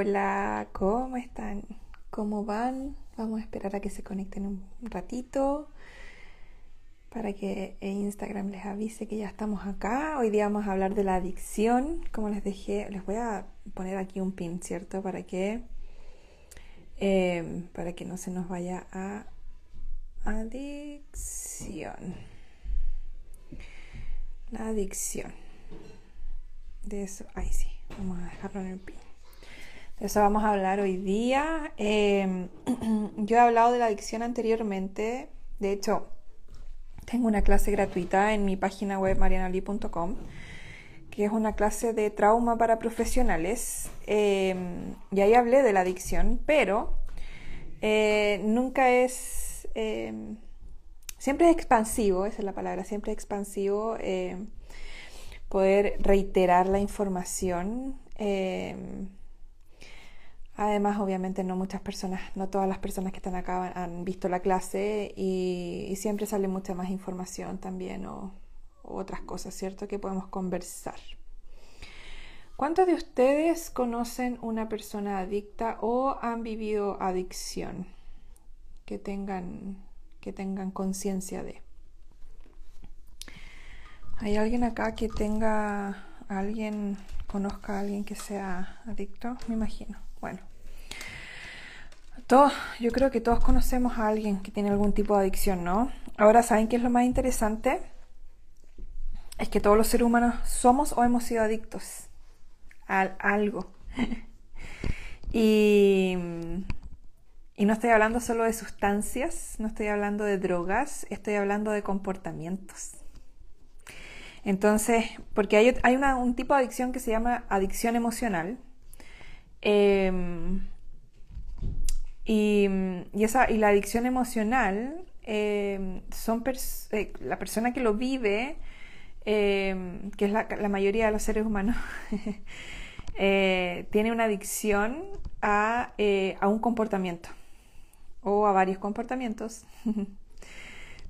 Hola, ¿cómo están? ¿Cómo van? Vamos a esperar a que se conecten un ratito para que Instagram les avise que ya estamos acá. Hoy día vamos a hablar de la adicción. Como les dejé, les voy a poner aquí un pin, ¿cierto? Para que, em, para que no se nos vaya a adicción. La adicción. De eso, ahí sí, vamos a dejarlo en el pin. Eso vamos a hablar hoy día. Em, yo he hablado de la adicción anteriormente. De hecho, tengo una clase gratuita en mi página web marianali.com, que es una clase de trauma para profesionales. Em, y ahí hablé de la adicción, pero eh, nunca es... Em, siempre es expansivo, esa es la palabra, siempre es expansivo poder reiterar la información. Además, obviamente no muchas personas, no todas las personas que están acá han visto la clase y, siempre sale mucha más información también o, otras cosas, ¿cierto? Que podemos conversar. ¿Cuántos de ustedes conocen una persona adicta o han vivido adicción? Que tengan, que tengan conciencia de. ¿Hay alguien acá que tenga, alguien, conozca a alguien que sea adicto? Me imagino. Bueno, todos, yo creo que todos conocemos a alguien que tiene algún tipo de adicción, ¿no? Ahora, ¿saben qué es lo más interesante? Es que todos los seres humanos somos o hemos sido adictos a algo. y, y no estoy hablando solo de sustancias, no estoy hablando de drogas, estoy hablando de comportamientos. Entonces, porque hay, hay un tipo de adicción que se llama adicción emocional, Em, y, esa, y la adicción emocional em, son eh, la persona que lo vive, em, que es la, mayoría de los seres humanos, eh, tiene una adicción a, eh, a un comportamiento o a varios comportamientos.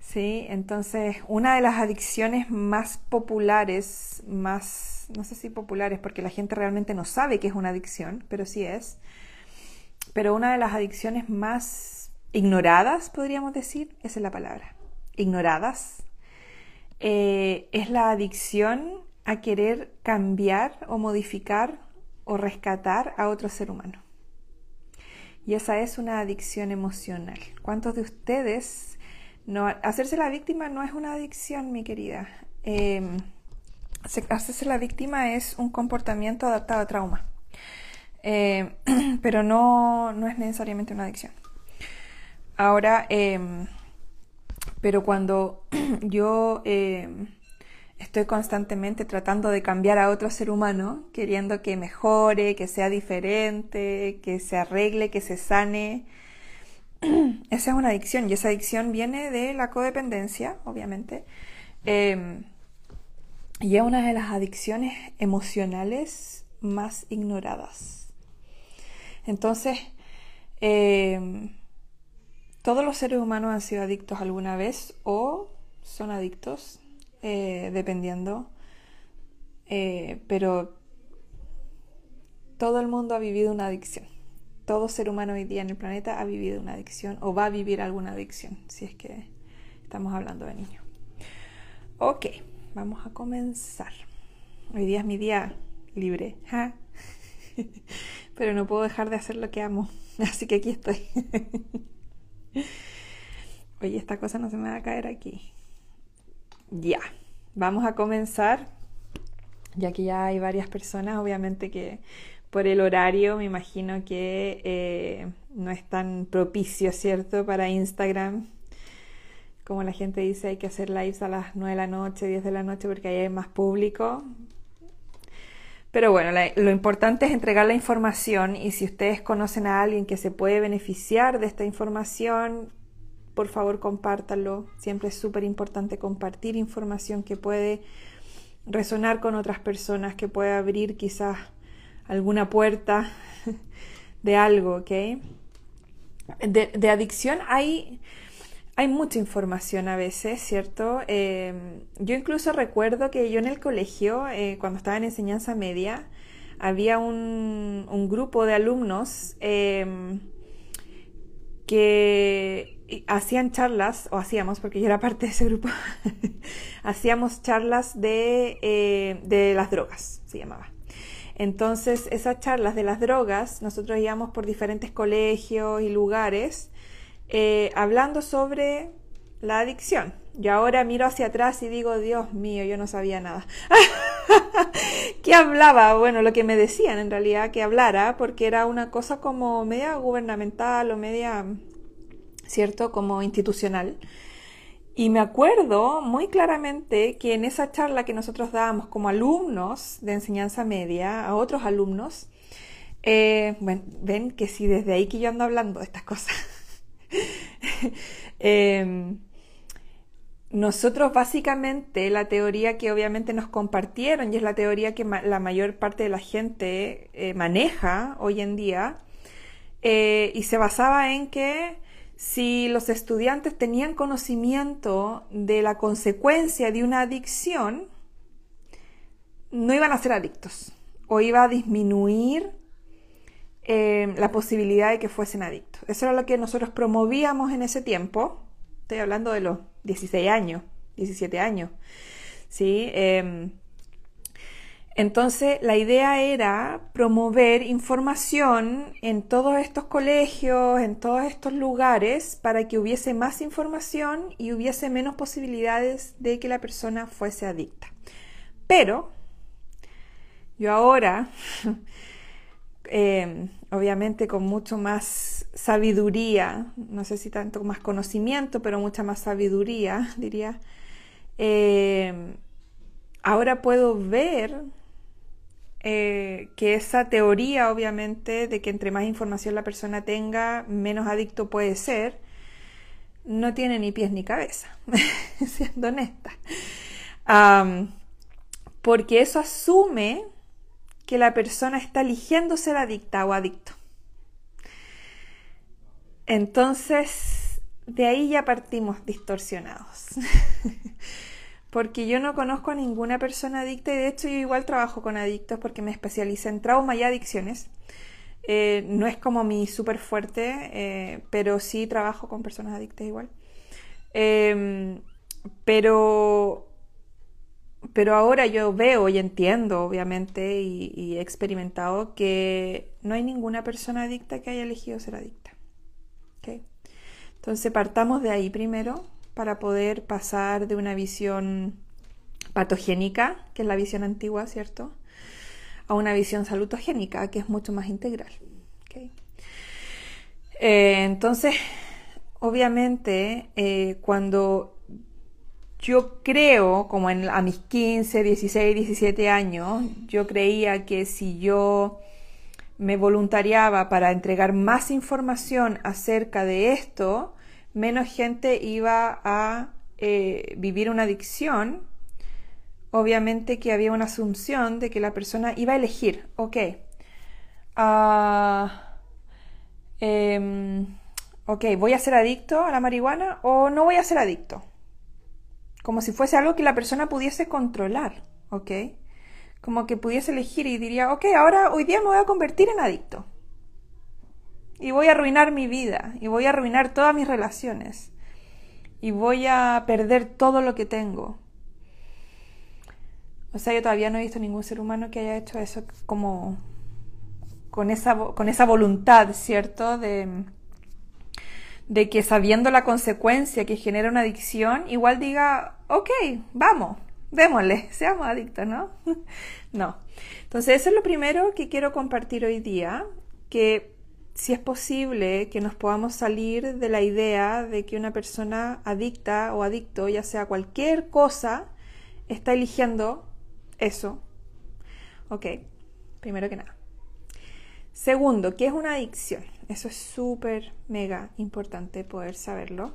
Sí, entonces una de las adicciones más populares, más, no sé si populares, porque la gente realmente no sabe que es una adicción, pero sí es, pero una de las adicciones más ignoradas, podríamos decir, esa es la palabra, ignoradas, eh, es la adicción a querer cambiar o modificar o rescatar a otro ser humano. Y esa es una adicción emocional. ¿Cuántos de ustedes no, hacerse la víctima no es una adicción, mi querida. Em, hacerse la víctima es un comportamiento adaptado a trauma. Em, pero no, no, es necesariamente una adicción. Ahora, em, pero cuando yo estoy constantemente tratando de cambiar a otro ser humano, queriendo que mejore, que sea diferente, que se arregle, que se sane, esa es una adicción y esa adicción viene de la codependencia, obviamente. Em, y es una de las adicciones emocionales más ignoradas. Entonces, em, todos los seres humanos han sido adictos alguna vez o son adictos, eh, dependiendo, eh, pero todo el mundo ha vivido una adicción. Todo ser humano hoy día en el planeta ha vivido una adicción o va a vivir alguna adicción, si es que estamos hablando de niños. Ok, vamos a comenzar. Hoy día es mi día libre, pero no puedo dejar de hacer lo que amo, así que aquí estoy. Oye, esta cosa no se me va a caer aquí. Ya, vamos a comenzar, ya que ya hay varias personas, obviamente que por el horario, me imagino que eh, no es tan propicio, ¿cierto?, para Instagram. Como la gente dice, hay que hacer lives a las 9 de la noche, 10 de la noche, porque ahí hay más público. Pero bueno, lo importante es entregar la información y si ustedes conocen a alguien que se puede beneficiar de esta información, por favor compártanlo. Siempre es súper importante compartir información que puede resonar con otras personas, que puede abrir quizás alguna puerta de algo, ¿ok? De, adicción hay, hay mucha información a veces, ¿cierto? Em, yo incluso recuerdo que yo en el colegio, eh, cuando estaba en enseñanza media, había un, un grupo de alumnos em, que hacían charlas, o hacíamos, porque yo era parte de ese grupo, hacíamos charlas de, eh, de las drogas, se llamaba. Entonces, esas charlas de las drogas, nosotros íbamos por diferentes colegios y lugares eh, hablando sobre la adicción. Yo ahora miro hacia atrás y digo, Dios mío, yo no sabía nada. ¿Qué hablaba? Bueno, lo que me decían en realidad que hablara, porque era una cosa como media gubernamental o media, ¿cierto? Como institucional. Y me acuerdo muy claramente que en esa charla que nosotros dábamos como alumnos de enseñanza media a otros alumnos, eh, bueno, ven que si desde ahí que yo ando hablando de estas cosas. Em, nosotros básicamente la teoría que obviamente nos compartieron y es la teoría que la mayor parte de la gente eh, maneja hoy en día eh, y se basaba en que si los estudiantes tenían conocimiento de la consecuencia de una adicción, no iban a ser adictos o iba a disminuir eh, la posibilidad de que fuesen adictos. Eso era lo que nosotros promovíamos en ese tiempo. Estoy hablando de los 16 años, 17 años. ¿sí? Em, entonces, la idea era promover información en todos estos colegios, en todos estos lugares, para que hubiese más información y hubiese menos posibilidades de que la persona fuese adicta. Pero, yo ahora, em, obviamente con mucho más sabiduría, no sé si tanto más conocimiento, pero mucha más sabiduría, diría, em, ahora puedo ver eh, que esa teoría, obviamente, de que entre más información la persona tenga, menos adicto puede ser, no tiene ni pies ni cabeza, siendo honesta. porque eso asume que la persona está eligiendo ser adicta o adicto. Entonces, de ahí ya partimos distorsionados. porque yo no conozco a ninguna persona adicta y de hecho yo igual trabajo con adictos porque me especialicé en trauma y adicciones. Eh, no es como mi súper fuerte, eh, pero sí trabajo con personas adictas igual. Em, pero, pero ahora yo veo y entiendo, obviamente, y, he experimentado que no hay ninguna persona adicta que haya elegido ser adicta. Entonces partamos de ahí primero para poder pasar de una visión patogénica, que es la visión antigua, ¿cierto? A una visión salutogénica, que es mucho más integral. Eh, entonces, obviamente, eh, cuando yo creo, como en, a mis 15, 16, 17 años, yo creía que si yo me voluntariaba para entregar más información acerca de esto, menos gente iba a eh, vivir una adicción, obviamente que había una asunción de que la persona iba a elegir, ok, ah, em, ok, voy a ser adicto a la marihuana o no voy a ser adicto. Como si fuese algo que la persona pudiese controlar, ok. Como que pudiese elegir y diría, ok, ahora hoy día me voy a convertir en adicto y voy a arruinar mi vida y voy a arruinar todas mis relaciones y voy a perder todo lo que tengo. O sea, yo todavía no he visto ningún ser humano que haya hecho eso como con esa, con esa voluntad, ¿cierto? De, de que sabiendo la consecuencia que genera una adicción, igual diga, ok, vamos, démosle, seamos adictos, ¿no? no. Entonces, eso es lo primero que quiero compartir hoy día, que si es posible que nos podamos salir de la idea de que una persona adicta o adicto, ya sea cualquier cosa, está eligiendo eso. Ok. primero que nada. Segundo, ¿qué es una adicción? Eso es súper, mega importante poder saberlo.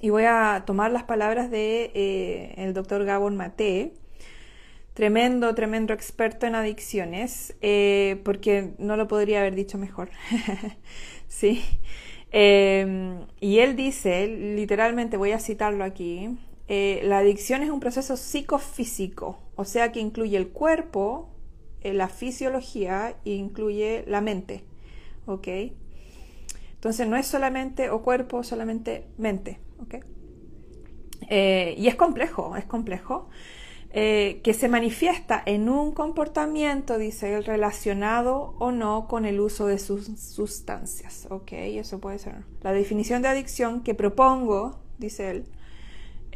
Y voy a tomar las palabras de eh, el doctor Gabor Mate, tremendo, tremendo experto en adicciones, eh, porque no lo podría haber dicho mejor. sí. Em, y él dice, literalmente voy a citarlo aquí, eh, la adicción es un proceso psicofísico, o sea que incluye el cuerpo, la fisiología e incluye la mente. ¿Ok? Entonces no es solamente o cuerpo, solamente mente. ¿Ok? Eh, y es complejo, es complejo. que se manifiesta en un comportamiento, dice él, relacionado o no con el uso de sus sustancias. ¿Ok? Eso puede ser. La definición de adicción que propongo, dice él,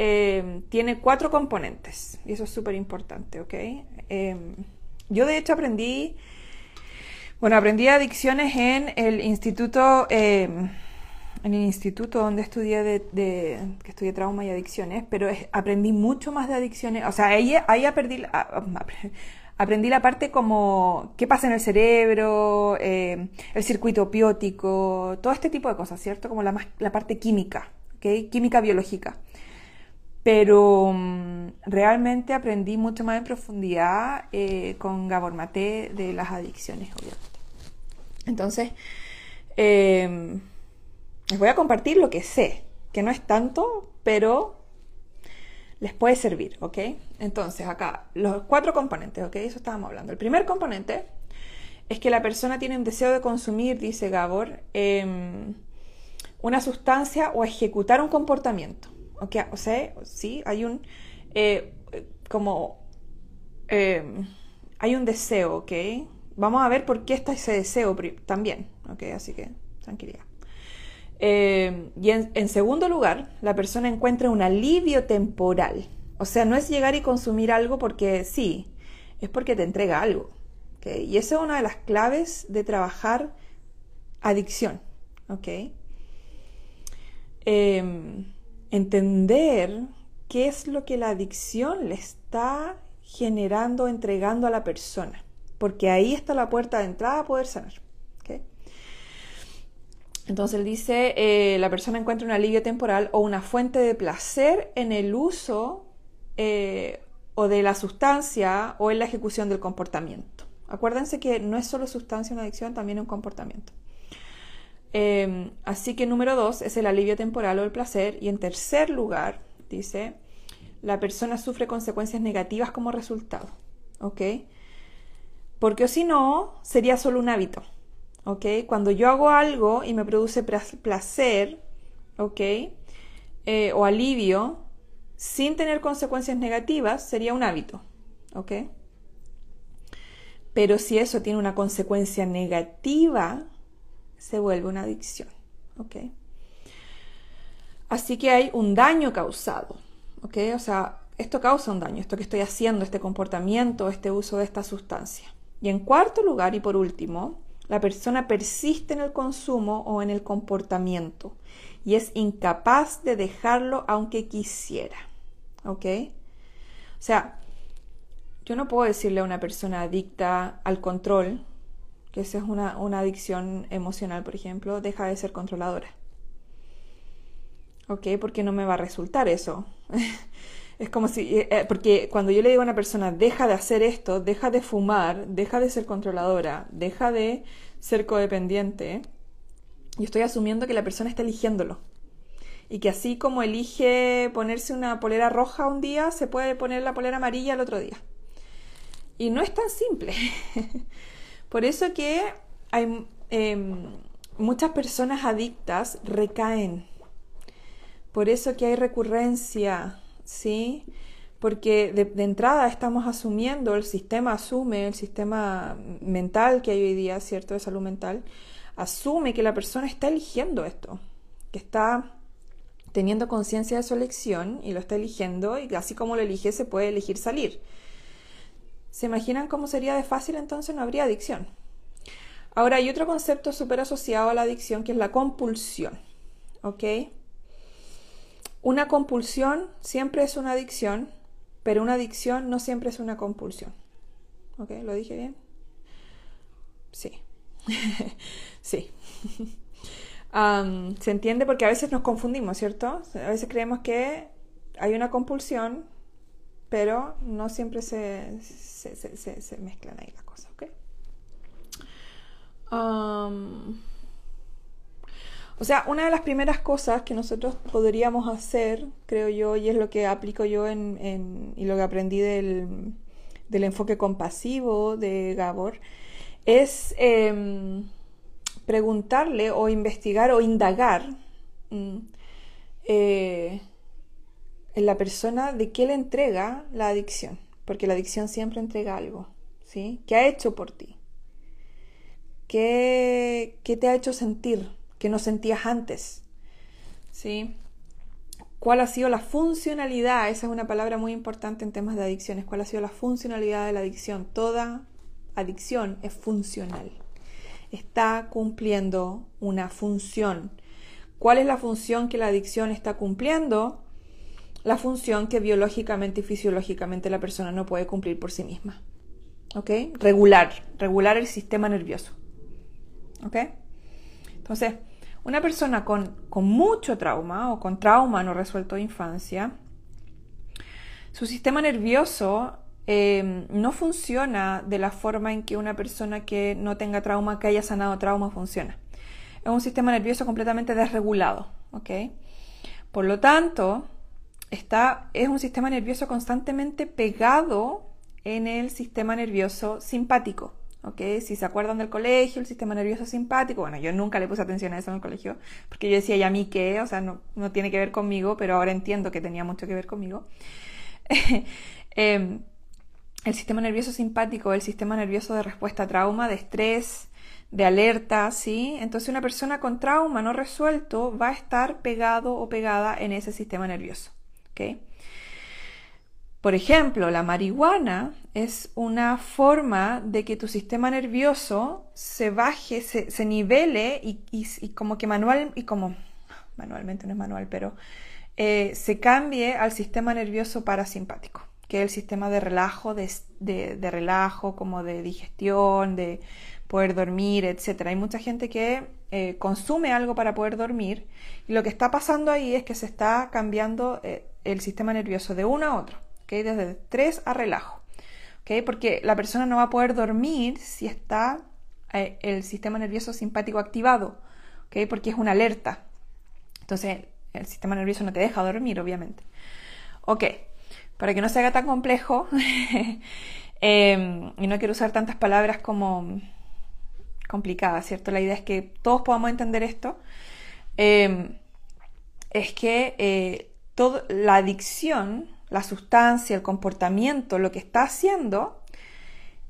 Em, tiene cuatro componentes y eso es súper importante, ¿ok? Yo de hecho aprendí, bueno, aprendí adicciones en el instituto, em, en el instituto donde estudié de, que estudié trauma y adicciones, pero aprendí mucho más de adicciones, o sea, ahí, ahí aprendí, aprendí la parte como qué pasa en el cerebro, el circuito opiótico, todo este tipo de cosas, ¿cierto? Como la, la parte química, ¿ok? Química biológica pero mm, realmente aprendí mucho más en profundidad eh, con Gabor Mate de las adicciones, obviamente. Entonces, em, les voy a compartir lo que sé, que no es tanto, pero les puede servir, ¿ok? Entonces, acá, los cuatro componentes, ¿ok? Eso estábamos hablando. El primer componente es que la persona tiene un deseo de consumir, dice Gabor, em, una sustancia o ejecutar un comportamiento. Okay, o sea, sí, hay un, eh, como, em, hay un deseo, ¿ok? Vamos a ver por qué está ese deseo también, ¿ok? Así que, tranquilidad. Em, y en, segundo lugar, la persona encuentra un alivio temporal. O sea, no es llegar y consumir algo porque sí, es porque te entrega algo. ¿okay? Y esa es una de las claves de trabajar adicción. ¿ok? Em, entender qué es lo que la adicción le está generando, entregando a la persona, porque ahí está la puerta de entrada a poder sanar. Entonces él dice, eh, la persona encuentra un alivio temporal o una fuente de placer en el uso eh, o de la sustancia o en la ejecución del comportamiento. Acuérdense que no es solo sustancia una adicción, también un comportamiento. Em, así que número dos es el alivio temporal o el placer. Y en tercer lugar, dice, la persona sufre consecuencias negativas como resultado. ¿Ok? Porque si no, sería solo un hábito. ¿Ok? Cuando yo hago algo y me produce placer, ¿ok? Eh, o alivio, sin tener consecuencias negativas, sería un hábito. ¿Ok? Pero si eso tiene una consecuencia negativa, se vuelve una adicción. ¿ok? Así que hay un daño causado. ¿ok? O sea, esto causa un daño, esto que estoy haciendo, este comportamiento, este uso de esta sustancia. Y en cuarto lugar y por último, la persona persiste en el consumo o en el comportamiento y es incapaz de dejarlo aunque quisiera. ¿Ok? O sea, yo no puedo decirle a una persona adicta al control que esa es una, adicción emocional, por ejemplo, deja de ser controladora. ¿Ok? Porque no me va a resultar eso. es como si, eh, eh, porque cuando yo le digo a una persona, deja de hacer esto, deja de fumar, deja de ser controladora, deja de ser codependiente, yo estoy asumiendo que la persona está eligiéndolo. Y que así como elige ponerse una polera roja un día, se puede poner la polera amarilla el otro día. Y no es tan simple. Por eso que hay em, muchas personas adictas recaen. Por eso que hay recurrencia, ¿sí? Porque de, entrada estamos asumiendo, el sistema asume, el sistema mental que hay hoy día, ¿cierto? De salud mental, asume que la persona está eligiendo esto, que está teniendo conciencia de su elección y lo está eligiendo y así como lo elige se puede elegir salir. ¿Se imaginan cómo sería de fácil entonces? No habría adicción. Ahora hay otro concepto súper asociado a la adicción que es la compulsión. ¿Ok? Una compulsión siempre es una adicción, pero una adicción no siempre es una compulsión. ¿Ok? ¿Lo dije bien? Sí. sí. se entiende porque a veces nos confundimos, ¿cierto? A veces creemos que hay una compulsión, pero no siempre se, se, mezclan ahí las cosas, ¿ok? O sea, una de las primeras cosas que nosotros podríamos hacer, creo yo, y es lo que aplico yo en, y lo que aprendí del, del enfoque compasivo de Gabor, es em, preguntarle o investigar o indagar mm, eh, en la persona de qué le entrega la adicción, porque la adicción siempre entrega algo, ¿sí? ¿Qué ha hecho por ti? ¿Qué, qué te ha hecho sentir que no sentías antes? ¿Sí? ¿Cuál ha sido la funcionalidad? Esa es una palabra muy importante en temas de adicciones. ¿Cuál ha sido la funcionalidad de la adicción? Toda adicción es funcional. Está cumpliendo una función. ¿Cuál es la función que la adicción está cumpliendo? La función que biológicamente y fisiológicamente la persona no puede cumplir por sí misma. ¿Ok? Regular, regular el sistema nervioso. ¿Ok? Entonces, una persona con, con mucho trauma o con trauma no resuelto de infancia, su sistema nervioso Em, no funciona de la forma en que una persona que no tenga trauma, que haya sanado trauma, funciona. Es un sistema nervioso completamente desregulado, ¿ok? Por lo tanto, está, es un sistema nervioso constantemente pegado en el sistema nervioso simpático. ¿Ok? Si se acuerdan del colegio, el sistema nervioso simpático, bueno, yo nunca le puse atención a eso en el colegio, porque yo decía, ¿y a mí qué? O sea, no, no tiene que ver conmigo, pero ahora entiendo que tenía mucho que ver conmigo. eh, el sistema nervioso simpático, el sistema nervioso de respuesta a trauma, de estrés, de alerta, ¿sí? Entonces una persona con trauma no resuelto va a estar pegado o pegada en ese sistema nervioso, ¿ok? Por ejemplo, la marihuana es una forma de que tu sistema nervioso se baje, se, nivele y, como que manual, y como manualmente no es manual, pero eh, se cambie al sistema nervioso parasimpático que es el sistema de relajo, de, relajo, como de digestión, de poder dormir, etc. Hay mucha gente que eh, consume algo para poder dormir y lo que está pasando ahí es que se está cambiando eh, el sistema nervioso de uno a otro, desde estrés a relajo, porque la persona no va a poder dormir si está eh, el sistema nervioso simpático activado, porque es una alerta. Entonces el sistema nervioso no te deja dormir, obviamente. Ok, para que no se haga tan complejo, em, y no quiero usar tantas palabras como complicadas, ¿cierto? La idea es que todos podamos entender esto, em, es que eh, la adicción, la sustancia, el comportamiento, lo que está haciendo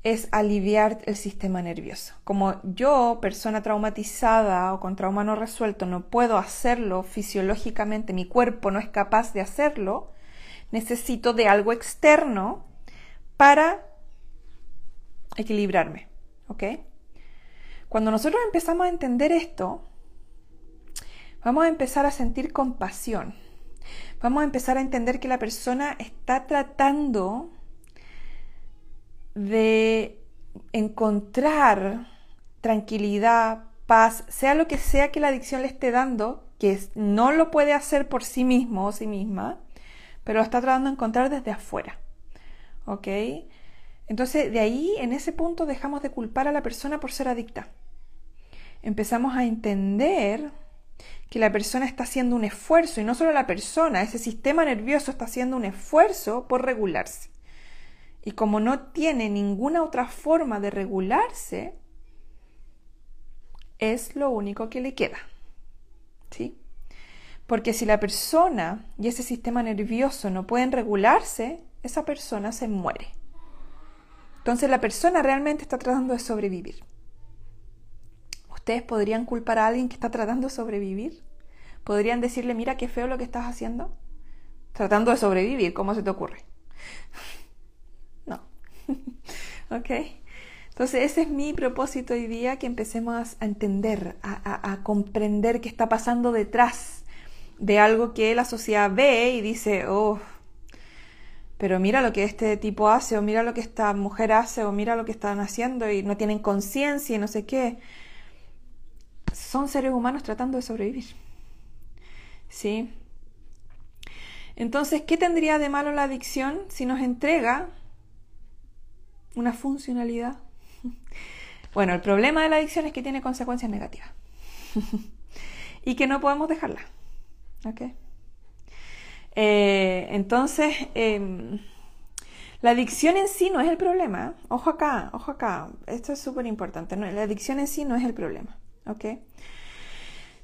es aliviar el sistema nervioso. Como yo, persona traumatizada o con trauma no resuelto, no puedo hacerlo fisiológicamente, mi cuerpo no es capaz de hacerlo, necesito de algo externo para equilibrarme. ¿Ok? Cuando nosotros empezamos a entender esto, vamos a empezar a sentir compasión. Vamos a empezar a entender que la persona está tratando de encontrar tranquilidad, paz, sea lo que sea que la adicción le esté dando, que no lo puede hacer por sí mismo o sí misma, pero lo está tratando de encontrar desde afuera. ¿Ok? Entonces, de ahí, en ese punto, dejamos de culpar a la persona por ser adicta. Empezamos a entender que la persona está haciendo un esfuerzo, y no solo la persona, ese sistema nervioso está haciendo un esfuerzo por regularse. Y como no tiene ninguna otra forma de regularse, es lo único que le queda. ¿Sí? Porque si la persona y ese sistema nervioso no pueden regularse, esa persona se muere. Entonces la persona realmente está tratando de sobrevivir. ¿Ustedes podrían culpar a alguien que está tratando de sobrevivir? ¿Podrían decirle, mira qué feo lo que estás haciendo? Tratando de sobrevivir, ¿cómo se te ocurre? no. ¿Ok? Entonces ese es mi propósito hoy día, que empecemos a entender, a, comprender qué está pasando detrás de algo que la sociedad ve y dice, oh, pero mira lo que este tipo hace, o mira lo que esta mujer hace, o mira lo que están haciendo y no tienen conciencia y no sé qué. Son seres humanos tratando de sobrevivir. ¿Sí? Entonces, ¿qué tendría de malo la adicción si nos entrega una funcionalidad? Bueno, el problema de la adicción es que tiene consecuencias negativas y que no podemos dejarla. ¿Ok? Eh, entonces, em, la adicción en sí no es el problema. Ojo acá, ojo acá. Esto es súper importante. La adicción en sí no es el problema. ¿Ok?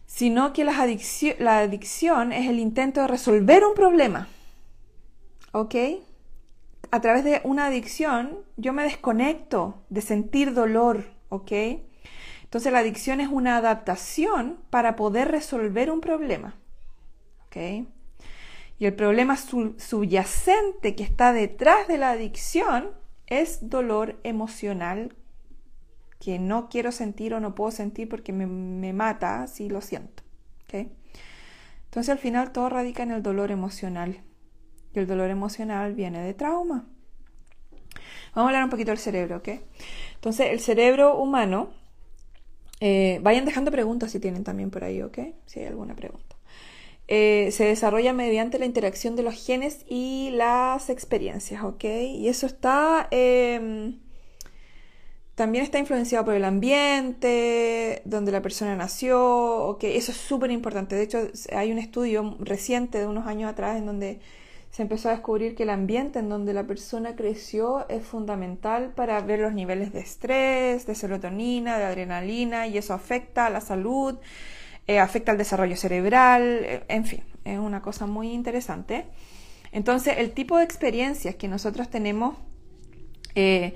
Sino que la adicción es el intento de resolver un problema. ¿Ok? A través de una adicción yo me desconecto de sentir dolor. ¿Ok? Entonces la adicción es una adaptación para poder resolver un problema. ¿Ok? Y el problema subyacente que está detrás de la adicción es dolor emocional que no quiero sentir o no puedo sentir porque me, mata si lo siento. Entonces al final todo radica en el dolor emocional. Y el dolor emocional viene de trauma. Vamos a hablar un poquito del cerebro, ¿ok? Entonces el cerebro humano, eh, vayan dejando preguntas si tienen también por ahí, ¿ok? Si hay alguna pregunta. Eh, se desarrolla mediante la interacción de los genes y las experiencias, ¿ok? Y eso está... Em, también está influenciado por el ambiente, donde la persona nació, ¿ok? Eso es súper importante. De hecho, hay un estudio reciente de unos años atrás en donde se empezó a descubrir que el ambiente en donde la persona creció es fundamental para ver los niveles de estrés, de serotonina, de adrenalina, y eso afecta a la salud, eh, afecta al desarrollo cerebral, eh, en fin, es una cosa muy interesante. Entonces, el tipo de experiencias que nosotros tenemos eh,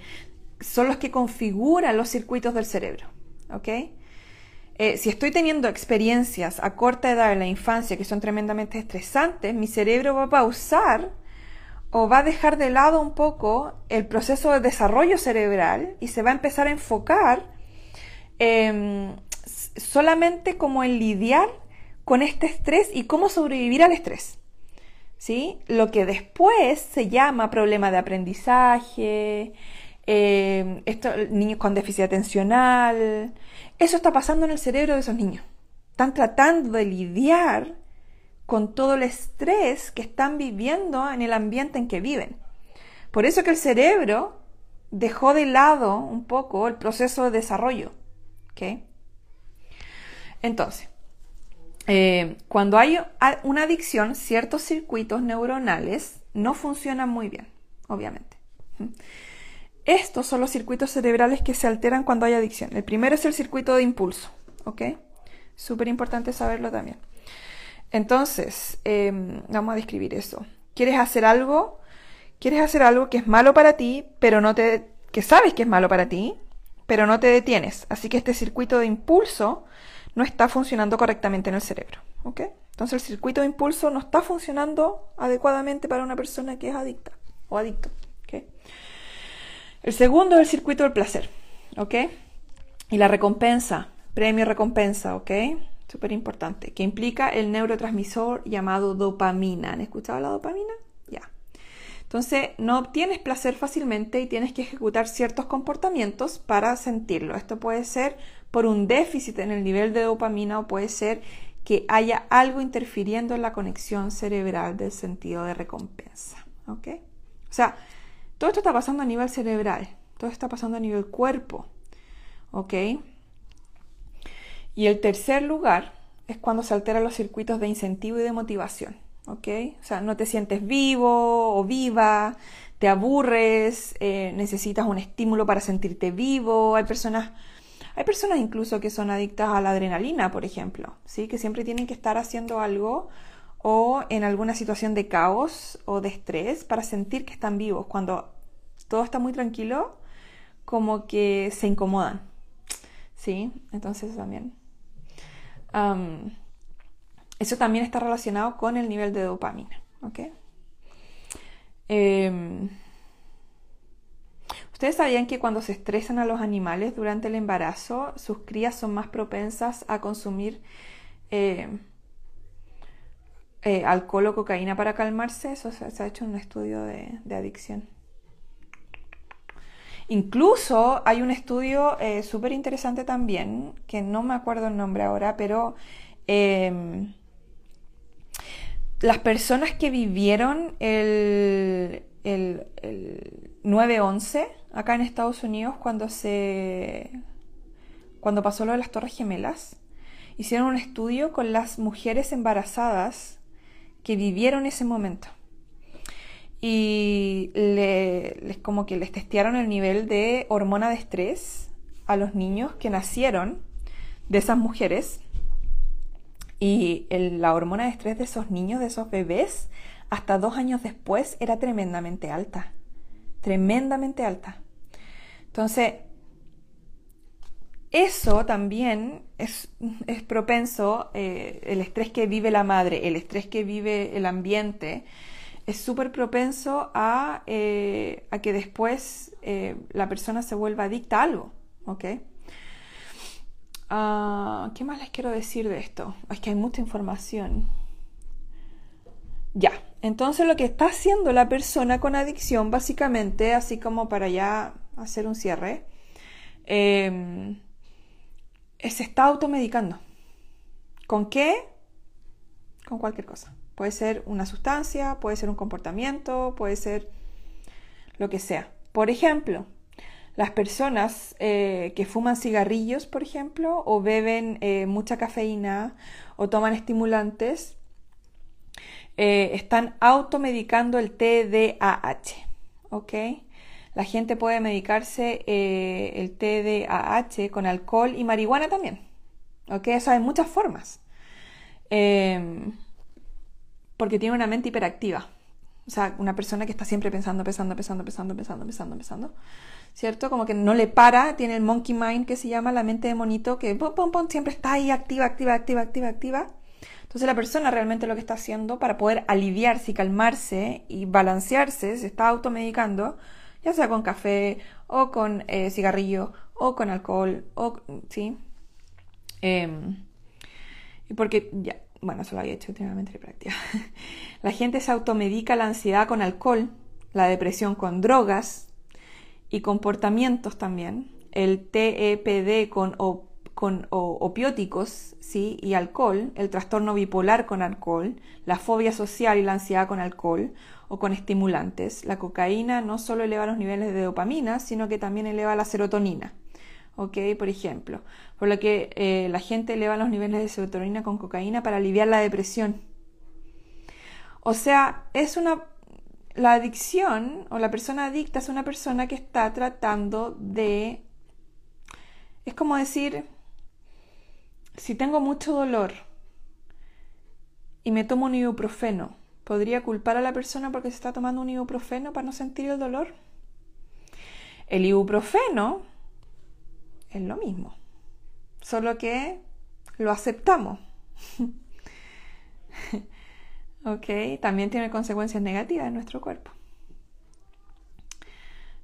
son los que configuran los circuitos del cerebro, ¿ok? si estoy teniendo experiencias a corta edad en la infancia que son tremendamente estresantes, mi cerebro va a pausar o va a dejar de lado un poco el proceso de desarrollo cerebral y se va a empezar a enfocar en solamente como en lidiar con este estrés y cómo sobrevivir al estrés. ¿Sí? Lo que después se llama problema de aprendizaje, eh, niños con déficit atencional, eso está pasando en el cerebro de esos niños. Están tratando de lidiar con todo el estrés que están viviendo en el ambiente en que viven. Por eso que el cerebro dejó de lado un poco el proceso de desarrollo. ¿okay? Entonces, eh, cuando hay una adicción, ciertos circuitos neuronales no funcionan muy bien, obviamente. Estos son los circuitos cerebrales que se alteran cuando hay adicción. El primero es el circuito de impulso, ¿ok? Súper importante saberlo también. Entonces, em, vamos a describir eso. ¿Quieres hacer algo? ¿Quieres hacer algo que es malo para ti, pero no te... que sabes que es malo para ti, pero no te detienes? Así que este circuito de impulso no está funcionando correctamente en el cerebro. ¿ok? Entonces el circuito de impulso no está funcionando adecuadamente para una persona que es adicta o adicto. El segundo es el circuito del placer. ¿ok? Y la recompensa, premio recompensa, ¿ok? Súper importante, que implica el neurotransmisor llamado dopamina. ¿Han escuchado la dopamina? Ya. Entonces, no obtienes placer fácilmente y tienes que ejecutar ciertos comportamientos para sentirlo. Esto puede ser por un déficit en el nivel de dopamina o puede ser que haya algo interfiriendo en la conexión cerebral del sentido de recompensa. ¿Ok? O sea, todo esto está pasando a nivel cerebral, todo esto está pasando a nivel cuerpo. ¿Ok? Y el tercer lugar es cuando se alteran los circuitos de incentivo y de motivación. ¿Ok? O sea, no te sientes vivo o viva, te aburres, eh, necesitas un estímulo para sentirte vivo. Hay personas hay personas incluso que son adictas a la adrenalina, por ejemplo, ¿sí? que siempre tienen que estar haciendo algo o en alguna situación de caos o de estrés para sentir que están vivos. Cuando todo está muy tranquilo, como que se incomodan. ¿Sí? Entonces también. eso también está relacionado con el nivel de dopamina. Em, ¿Ustedes sabían que cuando se estresan a los animales durante el embarazo, sus crías son más propensas a consumir eh, eh, alcohol o cocaína para calmarse, eso se, ha hecho un estudio de, adicción. Incluso hay un estudio eh, súper interesante también, que no me acuerdo el nombre ahora, pero em, las personas que vivieron el, el, el 9-11 acá en Estados Unidos cuando se cuando pasó lo de las Torres Gemelas, hicieron un estudio con las mujeres embarazadas que vivieron ese momento. Y les, como que les testearon el nivel de hormona de estrés a los niños que nacieron de esas mujeres. Y la hormona de estrés de esos niños, de esos bebés, hasta dos años después era tremendamente alta. Tremendamente alta. Entonces, eso también es, propenso, eh, el estrés que vive la madre, el estrés que vive el ambiente, es súper propenso a, eh, que después eh, la persona se vuelva adicta a algo. ¿ok? Ah, ¿Qué más les quiero decir de esto? Es que hay mucha información. Ya, entonces lo que está haciendo la persona con adicción, básicamente, así como para ya hacer un cierre, em, se está automedicando. ¿Con qué? Con cualquier cosa. Puede ser una sustancia, puede ser un comportamiento, puede ser lo que sea. Por ejemplo, las personas eh, que fuman cigarrillos, por ejemplo, o beben eh, mucha cafeína o toman estimulantes, eh, están automedicando el TDAH. ¿Ok? La gente puede medicarse eh, el TDAH con alcohol y marihuana también. ¿Ok? Eso hay muchas formas. Em, porque tiene una mente hiperactiva. O sea, una persona que está siempre pensando, pensando, pensando, pensando, pensando, pensando, pensando. ¿Cierto? Como que no le para, tiene el monkey mind que se llama la mente de monito, que pum, pum, pum, siempre está ahí activa, activa, activa, activa, activa. Entonces la persona realmente lo que está haciendo para poder aliviarse y calmarse y balancearse, se está automedicando ya sea con café o con eh, cigarrillo o con alcohol, o, ¿sí? Em, porque ya, bueno, eso lo había hecho últimamente de práctica. la gente se automedica la ansiedad con alcohol, la depresión con drogas y comportamientos también, el TEPD con, con opióticos ¿sí? y alcohol, el trastorno bipolar con alcohol, la fobia social y la ansiedad con alcohol, o con estimulantes. La cocaína no solo eleva los niveles de dopamina, sino que también eleva la serotonina. ¿Ok? Por ejemplo, por lo que eh, la gente eleva los niveles de serotonina con cocaína para aliviar la depresión. O sea, es una. La adicción o la persona adicta es una persona que está tratando de. Es como decir, si tengo mucho dolor y me tomo un ibuprofeno, ¿Podría culpar a la persona porque se está tomando un ibuprofeno para no sentir el dolor? El ibuprofeno es lo mismo, solo que lo aceptamos. ok, también tiene consecuencias negativas en nuestro cuerpo.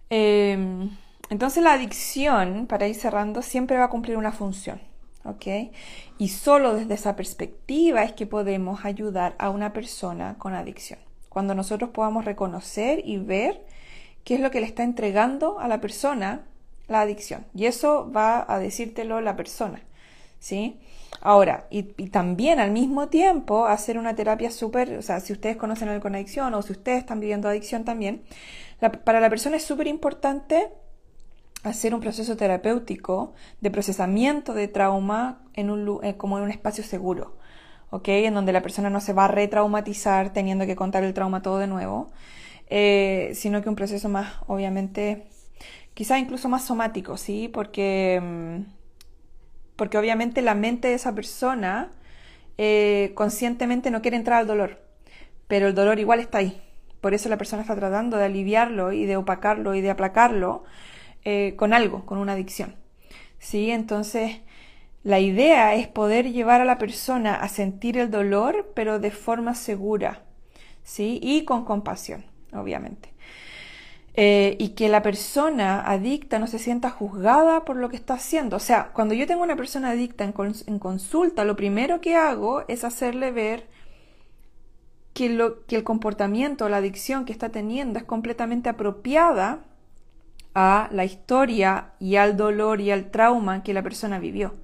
Em, entonces la adicción, para ir cerrando, siempre va a cumplir una función. Y solo desde esa perspectiva es que podemos ayudar a una persona con adicción. Cuando nosotros podamos reconocer y ver qué es lo que le está entregando a la persona la adicción. Y eso va a decírtelo la persona, ¿sí? Ahora, y, también al mismo tiempo hacer una terapia súper, o sea, si ustedes conocen algo con adicción o si ustedes están viviendo adicción también, para la persona es súper importante hacer un proceso terapéutico de procesamiento de trauma en un, eh, como en un espacio seguro, ¿ok? En donde la persona no se va a retraumatizar teniendo que contar el trauma todo de nuevo, eh, sino que un proceso más, obviamente, quizás incluso más somático, ¿sí? Porque, mm, porque obviamente la mente de esa persona eh, conscientemente no quiere entrar al dolor, pero el dolor igual está ahí. Por eso la persona está tratando de aliviarlo y de opacarlo y de aplacarlo eh, con algo, con una adicción. ¿Sí? Entonces, la idea es poder llevar a la persona a sentir el dolor, pero de forma segura, ¿sí? Y con compasión, obviamente. Eh, y que la persona adicta no se sienta juzgada por lo que está haciendo. O sea, cuando yo tengo una persona adicta en, consulta, lo primero que hago es hacerle ver que, lo, que el comportamiento, la adicción que está teniendo es completamente apropiada a la historia y al dolor y al trauma que la persona vivió.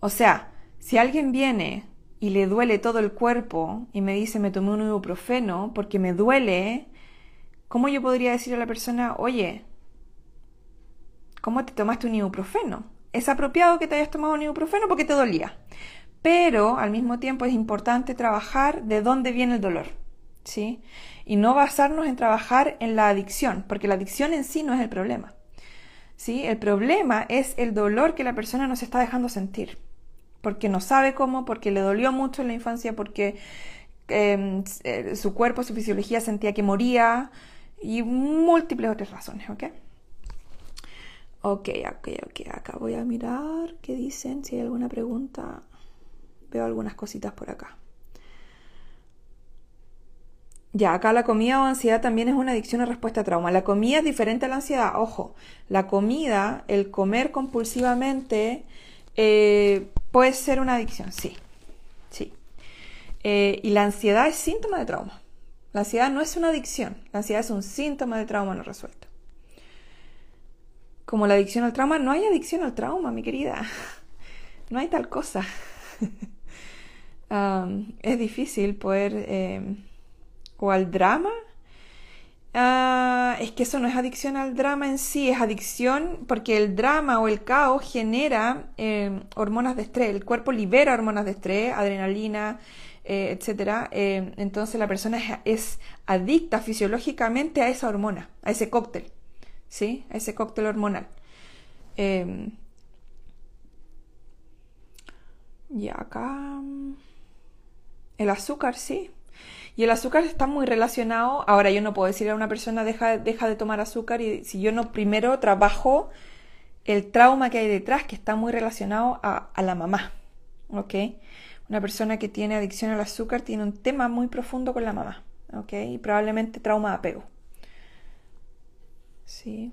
O sea, si alguien viene y le duele todo el cuerpo y me dice me tomé un ibuprofeno porque me duele, ¿cómo yo podría decir a la persona, oye, ¿cómo te tomaste un ibuprofeno? Es apropiado que te hayas tomado un ibuprofeno porque te dolía. Pero al mismo tiempo es importante trabajar de dónde viene el dolor, ¿sí? Y no basarnos en trabajar en la adicción, porque la adicción en sí no es el problema. ¿Sí? El problema es el dolor que la persona nos está dejando sentir porque no sabe cómo, porque le dolió mucho en la infancia, porque em, eh, su cuerpo, su fisiología sentía que moría y múltiples otras razones, ¿ok? Ok, ok, ok, acá voy a mirar qué dicen, si hay alguna pregunta. Veo algunas cositas por acá. Ya, acá la comida o ansiedad también es una adicción o respuesta a trauma. La comida es diferente a la ansiedad. Ojo, la comida, el comer compulsivamente, eh, Puede ser una adicción, sí. Sí. Eh, y la ansiedad es síntoma de trauma. La ansiedad no es una adicción, la ansiedad es un síntoma de trauma no resuelto. Como la adicción al trauma, no hay adicción al trauma, mi querida. No hay tal cosa. es difícil poder... Eh, o al drama, Ah, es que eso no es adicción al drama en sí, es adicción porque el drama o el caos genera em, hormonas de estrés. El cuerpo libera hormonas de estrés, adrenalina, eh, etcétera. Em, entonces la persona es, adicta fisiológicamente a esa hormona, a ese cóctel, ¿sí? A ese cóctel hormonal. Em, y acá. El azúcar, sí. Y el azúcar está muy relacionado. Ahora, yo no puedo decirle a una persona deja, deja de tomar azúcar y si yo no primero trabajo el trauma que hay detrás, que está muy relacionado a, la mamá. ¿Ok? Una persona que tiene adicción al azúcar tiene un tema muy profundo con la mamá. ¿Ok? Y probablemente trauma de apego. Sí.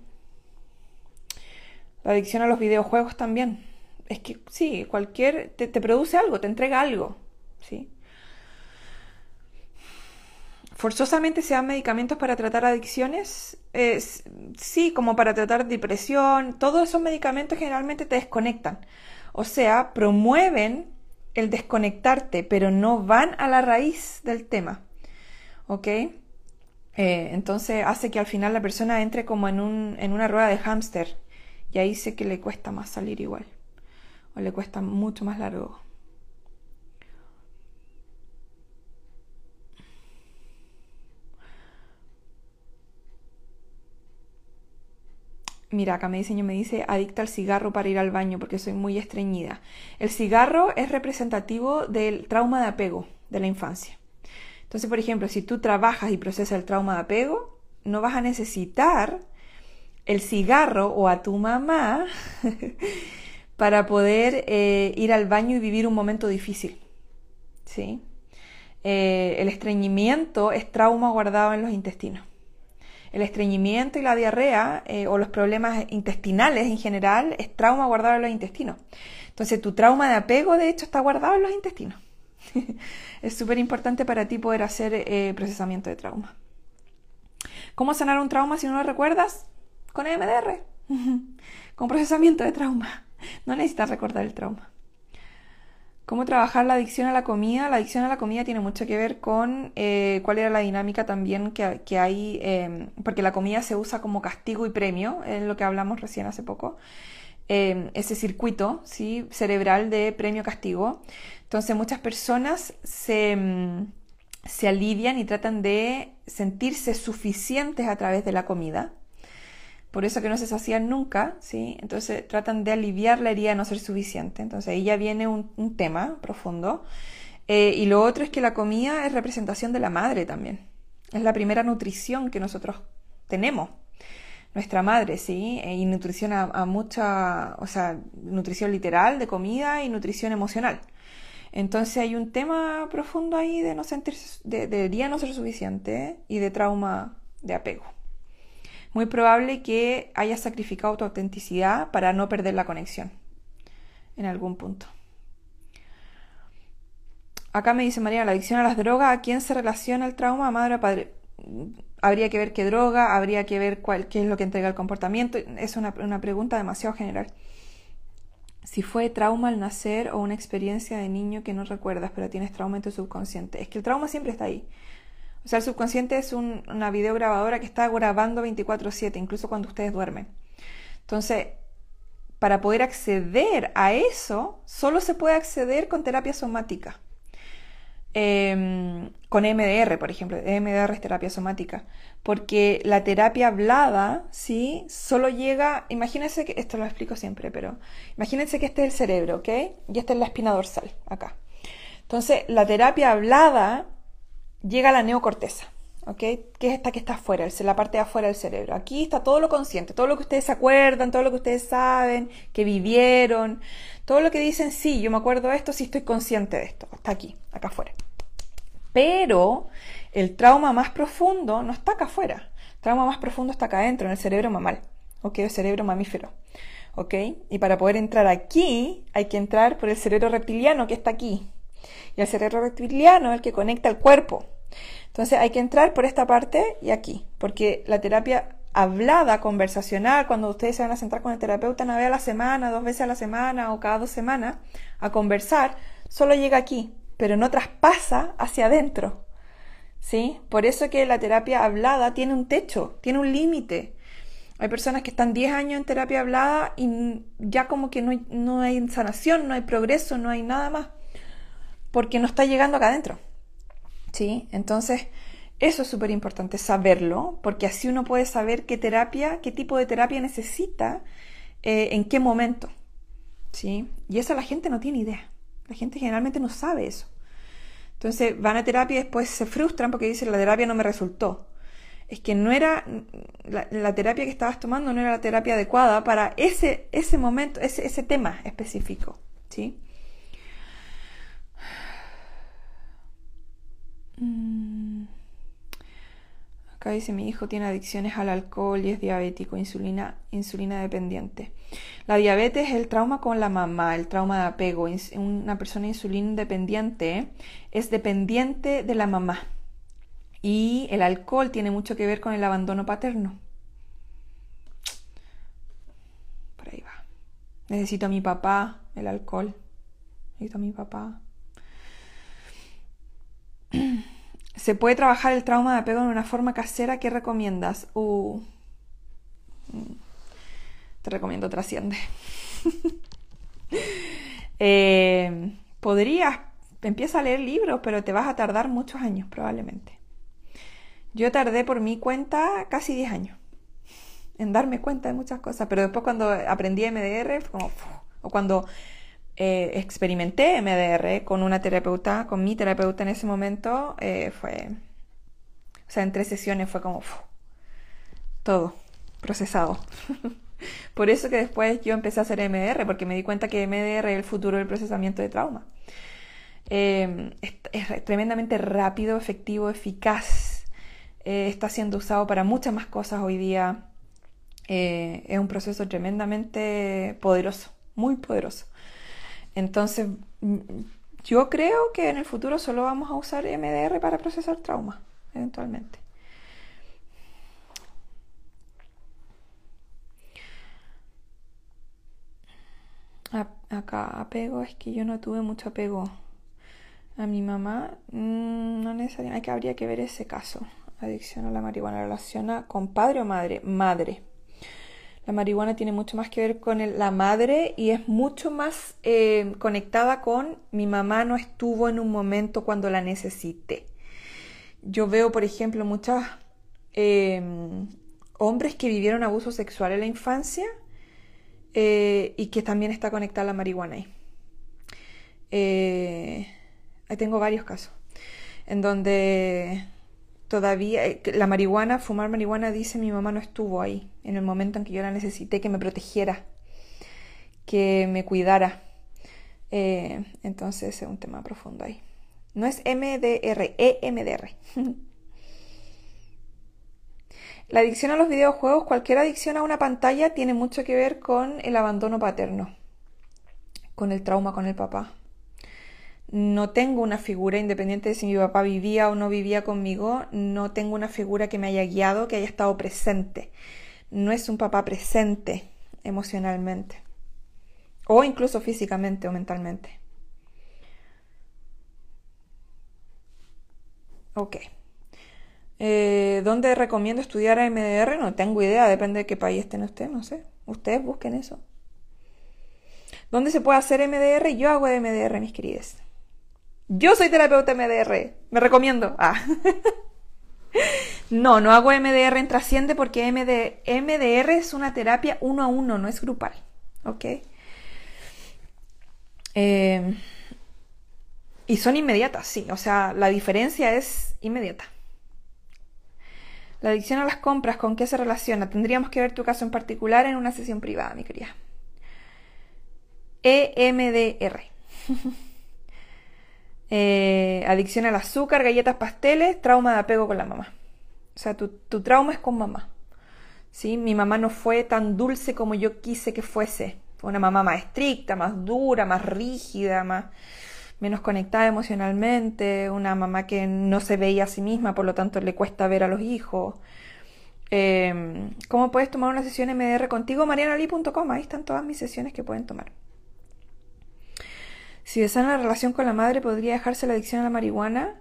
La adicción a los videojuegos también. Es que sí, cualquier. te, te produce algo, te entrega algo. ¿Sí? Forzosamente se dan medicamentos para tratar adicciones, sí, como para tratar depresión, todos esos medicamentos generalmente te desconectan. O sea, promueven el desconectarte, pero no van a la raíz del tema. ¿Ok? Eh, entonces hace que al final la persona entre como en, un, en una rueda de hámster y ahí sé que le cuesta más salir igual o le cuesta mucho más largo. Mira, acá me diseño me dice adicta al cigarro para ir al baño porque soy muy estreñida. El cigarro es representativo del trauma de apego de la infancia. Entonces, por ejemplo, si tú trabajas y procesas el trauma de apego, no vas a necesitar el cigarro o a tu mamá para poder eh, ir al baño y vivir un momento difícil. ¿Sí? Eh, el estreñimiento es trauma guardado en los intestinos el estreñimiento y la diarrea eh, o los problemas intestinales en general es trauma guardado en los intestinos. Entonces tu trauma de apego de hecho está guardado en los intestinos. es súper importante para ti poder hacer eh, procesamiento de trauma. ¿Cómo sanar un trauma si no lo recuerdas? Con EMDR, con procesamiento de trauma. No necesitas recordar el trauma. ¿Cómo trabajar la adicción a la comida? La adicción a la comida tiene mucho que ver con eh, cuál era la dinámica también que, hay, em, porque la comida se usa como castigo y premio, es lo que hablamos recién hace poco, em, ese circuito ¿sí? cerebral de premio-castigo. Entonces muchas personas se, em, se alivian y tratan de sentirse suficientes a través de la comida por eso que no se sacian nunca, ¿sí? Entonces tratan de aliviar la herida de no ser suficiente. Entonces ahí ya viene un, tema profundo. Eh, y lo otro es que la comida es representación de la madre también. Es la primera nutrición que nosotros tenemos. Nuestra madre, ¿sí? Eh, y nutrición a, mucha, o sea, nutrición literal de comida y nutrición emocional. Entonces hay un tema profundo ahí de no sentirse, de, de herida no ser suficiente y de trauma de apego muy probable que hayas sacrificado tu autenticidad para no perder la conexión en algún punto. acá me dice María, la adicción a las drogas, ¿a quién se relaciona el trauma? ¿A madre o padre? Habría que ver qué droga, habría que ver cuál, qué es lo que entrega el comportamiento. Es una, una pregunta demasiado general. Si fue trauma al nacer o una experiencia de niño que no recuerdas, pero tienes trauma en tu subconsciente. Es que el trauma siempre está ahí. O sea, el subconsciente es una videograbadora que está grabando 24/7, incluso cuando ustedes duermen. Entonces, para poder acceder a eso, solo se puede acceder con terapia somática. Em, con MDR, por ejemplo. MDR es terapia somática. Porque la terapia hablada, ¿sí? Solo llega, imagínense que, esto lo explico siempre, pero imagínense que este es el cerebro, ¿ok? Y esta es la espina dorsal, acá. Entonces, la terapia hablada llega la neocorteza. ¿ok? Que es esta que está afuera, la parte de afuera del cerebro. Aquí está todo lo consciente, todo lo que ustedes se acuerdan, todo lo que ustedes saben, que vivieron, todo lo que dicen, sí, yo me acuerdo de esto, sí estoy consciente de esto, está aquí, acá afuera. Pero el trauma más profundo no está acá afuera, el trauma más profundo está acá adentro, en el cerebro mamal, ¿ok? El cerebro mamífero. ¿Ok? Y para poder entrar aquí, hay que entrar por el cerebro reptiliano que está aquí. Y el cerebro reptiliano es el que conecta el cuerpo, entonces hay que entrar por esta parte y aquí, porque la terapia hablada, conversacional, cuando ustedes se van a sentar con el terapeuta una vez a la semana, dos veces a la semana o cada dos semanas a conversar, solo llega aquí, pero no traspasa hacia adentro. ¿Sí? Por eso que la terapia hablada tiene un techo, tiene un límite. Hay personas que están 10 años en terapia hablada y ya como que no no hay sanación, no hay progreso, no hay nada más, porque no está llegando acá adentro. ¿sí? Entonces, eso es súper importante saberlo, porque así uno puede saber qué terapia, qué tipo de terapia necesita, eh, en qué momento, ¿sí? Y eso la gente no tiene idea. La gente generalmente no sabe eso. Entonces van a terapia y después se frustran porque dicen la terapia no me resultó. Es que no era la, terapia que estabas tomando no era la terapia adecuada para ese, ese momento, ese, ese tema específico, ¿sí? Mm. Acá dice mi hijo tiene adicciones al alcohol y es diabético, insulina, insulina dependiente. La diabetes es el trauma con la mamá, el trauma de apego. Una persona insulina dependiente es dependiente de la mamá. Y el alcohol tiene mucho que ver con el abandono paterno. Por ahí va. Necesito a mi papá, el alcohol. Necesito a mi papá. ¿Se puede trabajar el trauma de apego en una forma casera? ¿Qué recomiendas? Uh, te recomiendo Trasciende. eh, podrías, empieza a leer libros, pero te vas a tardar muchos años probablemente. Yo tardé por mi cuenta casi 10 años en darme cuenta de muchas cosas, pero después cuando aprendí MDR, como, o cuando eh, experimenté MDR con una terapeuta, con mi terapeuta en ese momento, eh, fue, o sea, en tres sesiones fue como todo procesado. Por eso que después yo empecé a hacer MDR, porque me di cuenta que MDR es el futuro del procesamiento de trauma. Eh, es, tremendamente rápido, efectivo, eficaz. está siendo usado para muchas más cosas hoy día. es un proceso tremendamente poderoso, muy poderoso. Entonces, mm, yo creo que en el futuro solo vamos a usar MDR para procesar trauma, eventualmente. Acá, apego, es que yo no tuve mucho apego a mi mamá. Mm, no necesariamente, habría que ver ese caso. Adicción a la marihuana relaciona con padre o madre. Madre. La marihuana tiene mucho más que ver con la madre y es mucho más eh, conectada con mi mamá no estuvo en un momento cuando la necesité. Yo veo, por ejemplo, muchos em, hombres que vivieron abuso sexual en la infancia eh, y que también está conectada la marihuana ahí. Eh, ahí tengo varios casos en donde todavía eh, la marihuana, fumar marihuana, dice mi mamá no estuvo ahí en el momento en que yo la necesité, que me protegiera, que me cuidara. Eh, entonces es un tema profundo ahí. No es MDR, EMDR. la adicción a los videojuegos, cualquier adicción a una pantalla tiene mucho que ver con el abandono paterno, con el trauma con el papá. No tengo una figura, independiente de si mi papá vivía o no vivía conmigo, no tengo una figura que me haya guiado, que haya estado presente. No es un papá presente emocionalmente, o incluso físicamente o mentalmente. Ok. Eh, ¿Dónde recomiendo estudiar AMDR? No tengo idea, depende de qué país estén ustedes, no sé. Ustedes busquen eso. ¿Dónde se puede hacer MDR? Yo hago MDR, mis queridas. Yo soy terapeuta MDR. Me recomiendo. Ah. no, no hago MDR en Trasciende porque MDR es una terapia uno a uno, no es grupal. ¿Ok? Eh, y son inmediatas, sí. O sea, la diferencia es inmediata. La adicción a las compras, ¿con qué se relaciona? Tendríamos que ver tu caso en particular en una sesión privada, mi querida. EMDR. Eh, adicción al azúcar, galletas, pasteles, trauma de apego con la mamá. O sea, tu, trauma es con mamá. ¿sí? Mi mamá no fue tan dulce como yo quise que fuese. Fue una mamá más estricta, más dura, más rígida, más menos conectada emocionalmente, una mamá que no se veía a sí misma, por lo tanto le cuesta ver a los hijos. Em, ¿Cómo puedes tomar una sesión MDR contigo? marianali.com, ahí están todas mis sesiones que pueden tomar. Si de sana la relación con la madre, podría dejarse la adicción a la marihuana.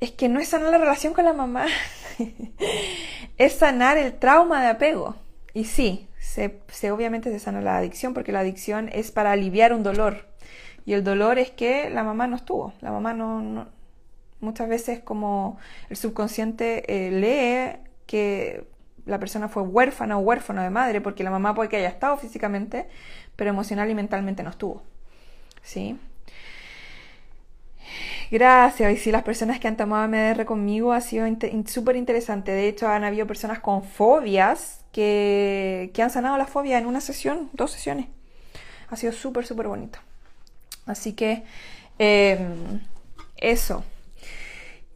Es que no es sanar la relación con la mamá, es sanar el trauma de apego. Y sí, se, se, obviamente se sana la adicción porque la adicción es para aliviar un dolor. Y el dolor es que la mamá no estuvo. La mamá no, muchas veces como el subconsciente eh, lee que la persona fue huérfana o huérfano de madre, porque la mamá puede que haya estado físicamente, pero emocional y mentalmente no estuvo. ¿Sí? Gracias. Y sí, las personas que han tomado MDR conmigo ha sido súper interesante. De hecho, han habido personas con fobias que, que han sanado la fobia en una sesión, dos sesiones. Ha sido súper, súper bonito. Así que em, eso.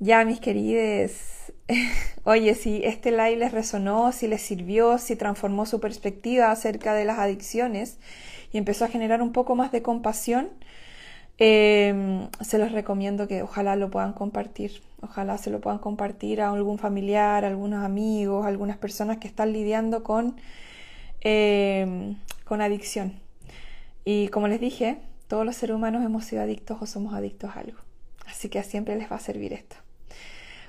Ya, mis queridos. Oye, si este live les resonó, si les sirvió, si transformó su perspectiva acerca de las adicciones y empezó a generar un poco más de compasión, em, se los recomiendo que ojalá lo puedan compartir. Ojalá se lo puedan compartir a algún familiar, a algunos amigos, a algunas personas que están lidiando con, em, con adicción. Y como les dije, todos los seres humanos hemos sido adictos o somos adictos a algo. Así que siempre les va a servir esto.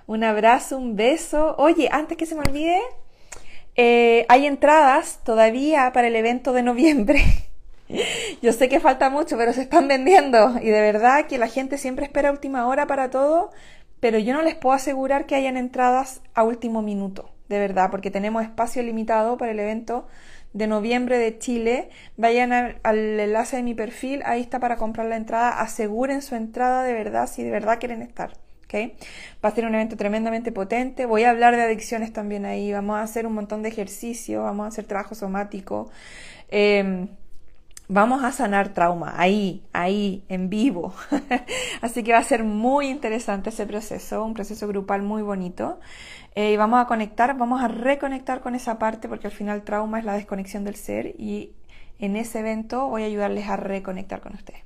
Un abrazo, un beso. Oye, antes que se me olvide, eh, hay entradas todavía para el evento de noviembre. Yo sé que falta mucho, pero se están vendiendo. Y de verdad que la gente siempre espera última hora para todo, pero yo no les puedo asegurar que hayan entradas a último minuto. De verdad, porque tenemos espacio limitado para el evento de noviembre de Chile, vayan al, enlace de mi perfil, ahí está para comprar la entrada, aseguren su entrada de verdad si de verdad quieren estar. ¿okay? Va a ser un evento tremendamente potente, voy a hablar de adicciones también ahí, vamos a hacer un montón de ejercicio, vamos a hacer trabajo somático. Em, vamos a sanar trauma ahí, ahí, en vivo. Así que va a ser muy interesante ese proceso, un proceso grupal muy bonito. Eh, y vamos a conectar, vamos a reconectar con esa parte porque al final trauma es la desconexión del ser y en ese evento voy a ayudarles a reconectar con ustedes.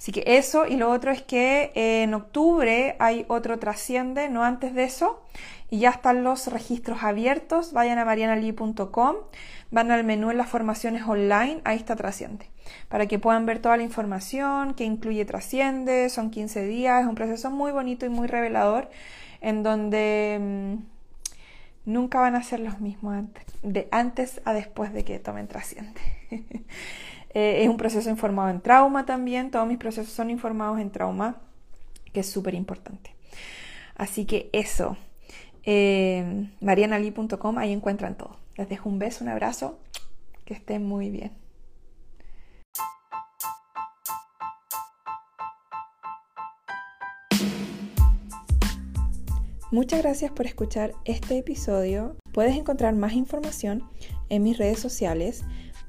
Así que eso y lo otro es que eh, en octubre hay otro trasciende, no antes de eso, y ya están los registros abiertos. Vayan a marianali.com, van al menú en las formaciones online, ahí está trasciende, para que puedan ver toda la información que incluye trasciende, son 15 días, es un proceso muy bonito y muy revelador en donde mm, nunca van a ser los mismos antes, de antes a después de que tomen trasciende. Eh, es un proceso informado en trauma también, todos mis procesos son informados en trauma, que es súper importante. Así que eso, eh, marianali.com, ahí encuentran todo. Les dejo un beso, un abrazo, que estén muy bien. Muchas gracias por escuchar este episodio. Puedes encontrar más información en mis redes sociales,